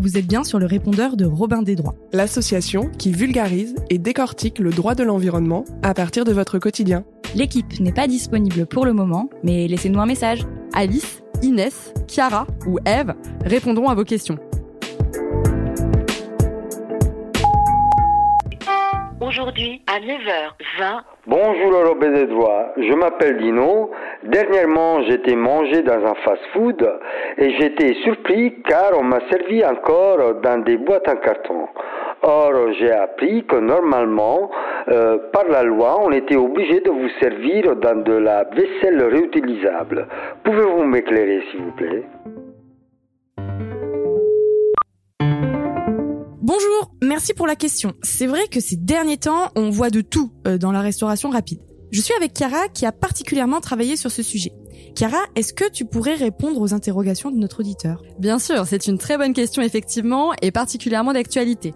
Vous êtes bien sur le répondeur de Robin des Droits. L'association qui vulgarise et décortique le droit de l'environnement à partir de votre quotidien. L'équipe n'est pas disponible pour le moment, mais laissez-nous un message. Alice, Inès, Chiara ou Eve répondront à vos questions. Aujourd'hui à 9h20. Bonjour des droits, je m'appelle Dino. Dernièrement, j'étais mangé dans un fast-food et j'étais surpris car on m'a servi encore dans des boîtes en carton. Or, j'ai appris que normalement, euh, par la loi, on était obligé de vous servir dans de la vaisselle réutilisable. Pouvez-vous m'éclairer, s'il vous plaît? Bonjour, merci pour la question. C'est vrai que ces derniers temps, on voit de tout euh, dans la restauration rapide. Je suis avec Chiara qui a particulièrement travaillé sur ce sujet. Chiara, est-ce que tu pourrais répondre aux interrogations de notre auditeur? Bien sûr, c'est une très bonne question effectivement et particulièrement d'actualité.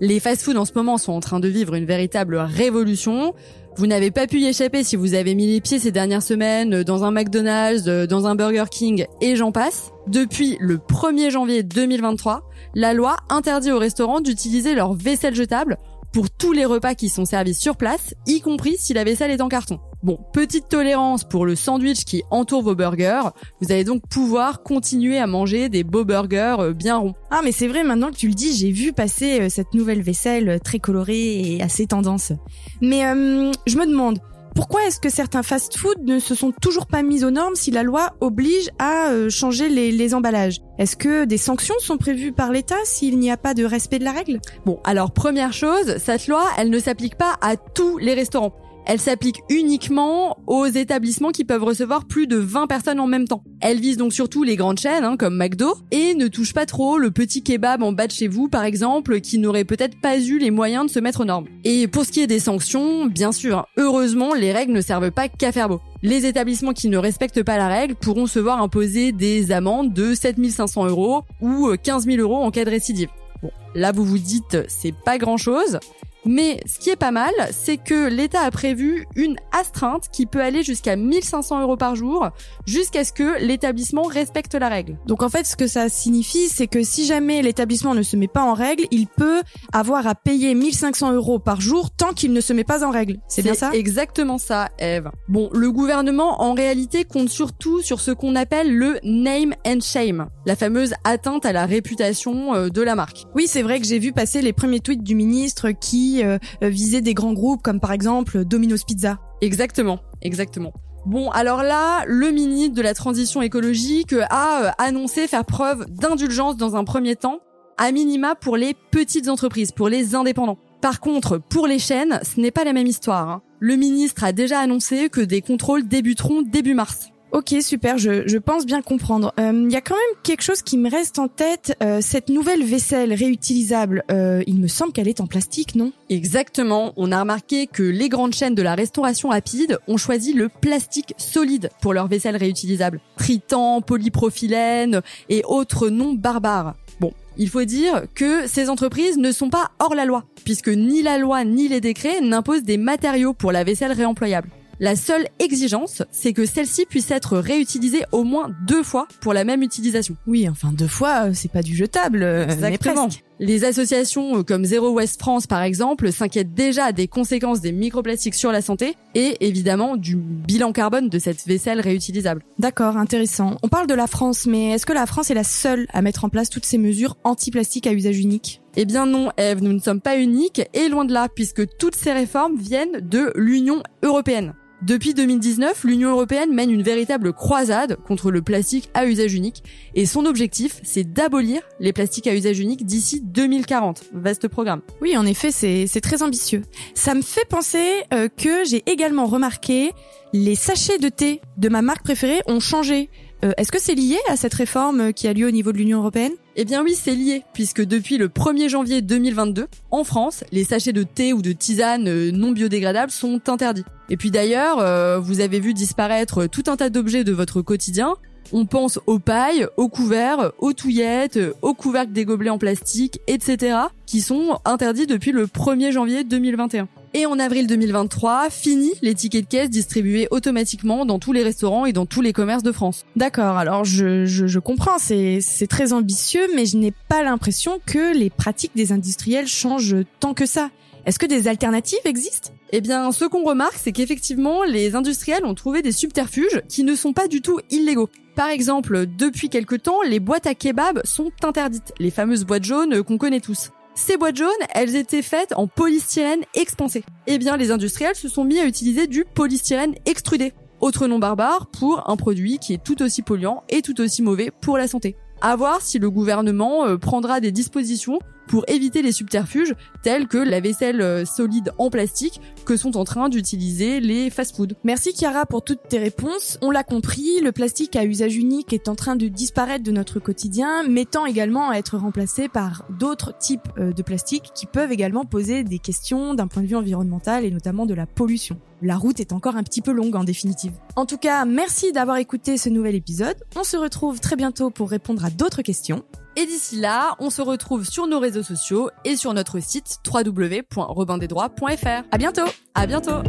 Les fast-foods en ce moment sont en train de vivre une véritable révolution. Vous n'avez pas pu y échapper si vous avez mis les pieds ces dernières semaines dans un McDonald's, dans un Burger King et j'en passe. Depuis le 1er janvier 2023, la loi interdit aux restaurants d'utiliser leur vaisselle jetable pour tous les repas qui sont servis sur place, y compris si la vaisselle est en carton. Bon, petite tolérance pour le sandwich qui entoure vos burgers. Vous allez donc pouvoir continuer à manger des beaux burgers euh, bien ronds. Ah mais c'est vrai, maintenant que tu le dis, j'ai vu passer euh, cette nouvelle vaisselle euh, très colorée et assez tendance. Mais je me demande, pourquoi est-ce que certains fast-foods ne se sont toujours pas mis aux normes si la loi oblige à changer les, les emballages? Est-ce que des sanctions sont prévues par l'État s'il n'y a pas de respect de la règle? Bon, alors première chose, cette loi, elle ne s'applique pas à tous les restaurants elle s'applique uniquement aux établissements qui peuvent recevoir plus de 20 personnes en même temps. Elle vise donc surtout les grandes chaînes hein, comme McDo et ne touche pas trop le petit kebab en bas de chez vous par exemple qui n'aurait peut-être pas eu les moyens de se mettre aux normes. Et pour ce qui est des sanctions, bien sûr, heureusement les règles ne servent pas qu'à faire beau. Les établissements qui ne respectent pas la règle pourront se voir imposer des amendes de 7500 euros ou 15 000 euros en cas de récidive. Bon, là vous vous dites c'est pas grand chose, mais ce qui est pas mal, c'est que l'État a prévu une astreinte qui peut aller jusqu'à 1500 euros par jour, jusqu'à ce que l'établissement respecte la règle. Donc en fait, ce que ça signifie, c'est que si jamais l'établissement ne se met pas en règle, il peut avoir à payer 1500 euros par jour tant qu'il ne se met pas en règle. C'est bien ça? Exactement ça, Eve. Bon, le gouvernement en réalité compte surtout sur ce qu'on appelle le name and shame, la fameuse atteinte à la réputation euh, de la marque. Oui, c'est vrai que j'ai vu passer les premiers tweets du ministre qui euh, euh, viser des grands groupes comme par exemple Domino's Pizza. Exactement, exactement. Bon, alors là, le ministre de la Transition écologique a euh, annoncé faire preuve d'indulgence dans un premier temps, à minima pour les petites entreprises, pour les indépendants. Par contre, pour les chaînes, ce n'est pas la même histoire. Hein. Le ministre a déjà annoncé que des contrôles débuteront début mars. Ok, super, je, je pense bien comprendre. Il euh, y a quand même quelque chose qui me reste en tête. Euh, cette nouvelle vaisselle réutilisable, euh, il me semble qu'elle est en plastique, non? Exactement. On a remarqué que les grandes chaînes de la restauration rapide ont choisi le plastique solide pour leur vaisselle réutilisable. Tritan, polypropylène et autres noms barbares. Bon, il faut dire que ces entreprises ne sont pas hors la loi, puisque ni la loi ni les décrets n'imposent des matériaux pour la vaisselle réemployable. La seule exigence, c'est que celle-ci puisse être réutilisée au moins deux fois pour la même utilisation. Oui, enfin deux fois, euh, c'est pas du jetable, euh, Exactement. Les associations euh, comme Zero Waste France, par exemple, s'inquiètent déjà des conséquences des microplastiques sur la santé et évidemment du bilan carbone de cette vaisselle réutilisable. D'accord, intéressant. On parle de la France, mais est-ce que la France est la seule à mettre en place toutes ces mesures anti-plastique à usage unique? Eh bien non, Eve, nous ne sommes pas uniques et loin de là, puisque toutes ces réformes viennent de l'Union européenne. Depuis 2019, l'Union européenne mène une véritable croisade contre le plastique à usage unique et son objectif, c'est d'abolir les plastiques à usage unique d'ici 2040. Vaste programme. Oui, en effet, c'est très ambitieux. Ça me fait penser euh, que j'ai également remarqué les sachets de thé de ma marque préférée ont changé. Euh, est-ce que c'est lié à cette réforme qui a lieu au niveau de l'Union européenne? Eh bien oui, c'est lié, puisque depuis le 1er janvier 2022, en France, les sachets de thé ou de tisane euh, non biodégradables sont interdits. Et puis d'ailleurs, euh, vous avez vu disparaître tout un tas d'objets de votre quotidien. On pense aux pailles, aux couverts, aux touillettes, aux couvercles des gobelets en plastique, etc., qui sont interdits depuis le 1er janvier 2021. Et en avril 2023, fini les tickets de caisse distribués automatiquement dans tous les restaurants et dans tous les commerces de France. D'accord, alors je, je, je comprends, c'est c'est très ambitieux, mais je n'ai pas l'impression que les pratiques des industriels changent tant que ça. Est-ce que des alternatives existent? Eh bien, ce qu'on remarque, c'est qu'effectivement, les industriels ont trouvé des subterfuges qui ne sont pas du tout illégaux. Par exemple, depuis quelque temps, les boîtes à kebab sont interdites, les fameuses boîtes jaunes qu'on connaît tous. Ces boîtes jaunes, elles étaient faites en polystyrène expansé. Eh bien, les industriels se sont mis à utiliser du polystyrène extrudé. Autre nom barbare pour un produit qui est tout aussi polluant et tout aussi mauvais pour la santé. À voir si le gouvernement euh, prendra des dispositions pour éviter les subterfuges tels que la vaisselle euh, solide en plastique que sont en train d'utiliser les fast-foods. Merci Chiara pour toutes tes réponses. On l'a compris, le plastique à usage unique est en train de disparaître de notre quotidien, mettant également à être remplacé par d'autres types euh, de plastique qui peuvent également poser des questions d'un point de vue environnemental et notamment de la pollution. La route est encore un petit peu longue en définitive. En tout cas, merci d'avoir écouté ce nouvel épisode. On se retrouve très bientôt pour répondre à d'autres questions. Et d'ici là, on se retrouve sur nos réseaux sociaux et sur notre site www.robindesdroits.fr. À bientôt! À bientôt!